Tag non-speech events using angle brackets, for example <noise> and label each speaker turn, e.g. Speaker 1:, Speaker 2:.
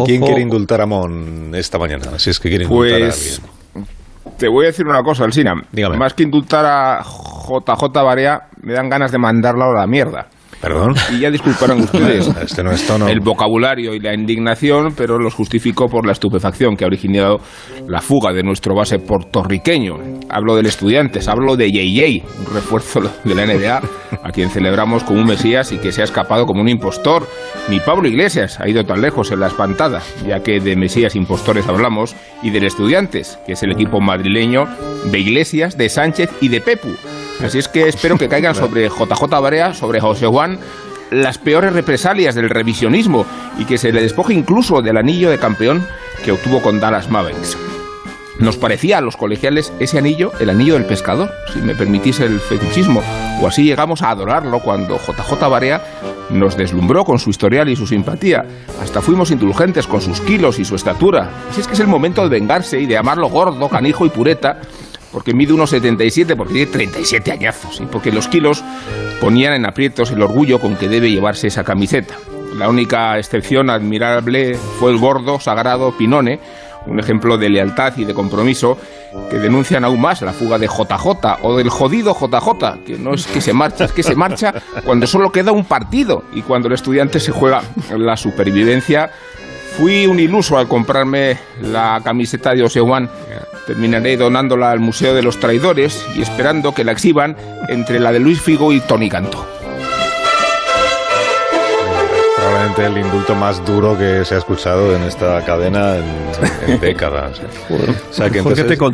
Speaker 1: ¿A quién quiere indultar a Mon esta mañana? Si es que quiere indultar
Speaker 2: Pues
Speaker 1: a alguien.
Speaker 2: te voy a decir una cosa, Alsina.
Speaker 1: Dígame.
Speaker 2: Más que indultar a JJ Barea, me dan ganas de mandarla a la mierda.
Speaker 1: ¿Perdón?
Speaker 2: Y ya disculparán <laughs> ustedes
Speaker 1: Este no es tono.
Speaker 2: el vocabulario y la indignación, pero los justifico por la estupefacción que ha originado la fuga de nuestro base puertorriqueño. Hablo del Estudiantes, hablo de JJ, un refuerzo de la NBA, a quien celebramos como un mesías y que se ha escapado como un impostor. Ni Pablo Iglesias ha ido tan lejos en la espantada, ya que de mesías impostores hablamos, y del Estudiantes, que es el equipo madrileño de Iglesias, de Sánchez y de Pepu. Así es que espero que caigan sobre JJ Barea, sobre José Juan, las peores represalias del revisionismo y que se le despoje incluso del anillo de campeón que obtuvo con Dallas Mavericks. Nos parecía a los colegiales ese anillo el anillo del pescador, si me permitís el fetichismo, o así llegamos a adorarlo cuando JJ Barea nos deslumbró con su historial y su simpatía. Hasta fuimos indulgentes con sus kilos y su estatura. Así es que es el momento de vengarse y de amarlo gordo, canijo y pureta, porque mide unos 77, porque tiene 37 añazos, y porque los kilos ponían en aprietos el orgullo con que debe llevarse esa camiseta. La única excepción admirable fue el gordo, sagrado Pinone, un ejemplo de lealtad y de compromiso que denuncian aún más la fuga de JJ o del jodido JJ, que no es que se marcha, es que se marcha cuando solo queda un partido y cuando el estudiante se juega la supervivencia. Fui un iluso al comprarme la camiseta de Osewan. Terminaré donándola al Museo de los Traidores y esperando que la exhiban entre la de Luis Figo y Tony Canto.
Speaker 1: Probablemente el indulto más duro que se ha escuchado en esta cadena en, en <laughs> décadas. O sea que entonces-
Speaker 3: te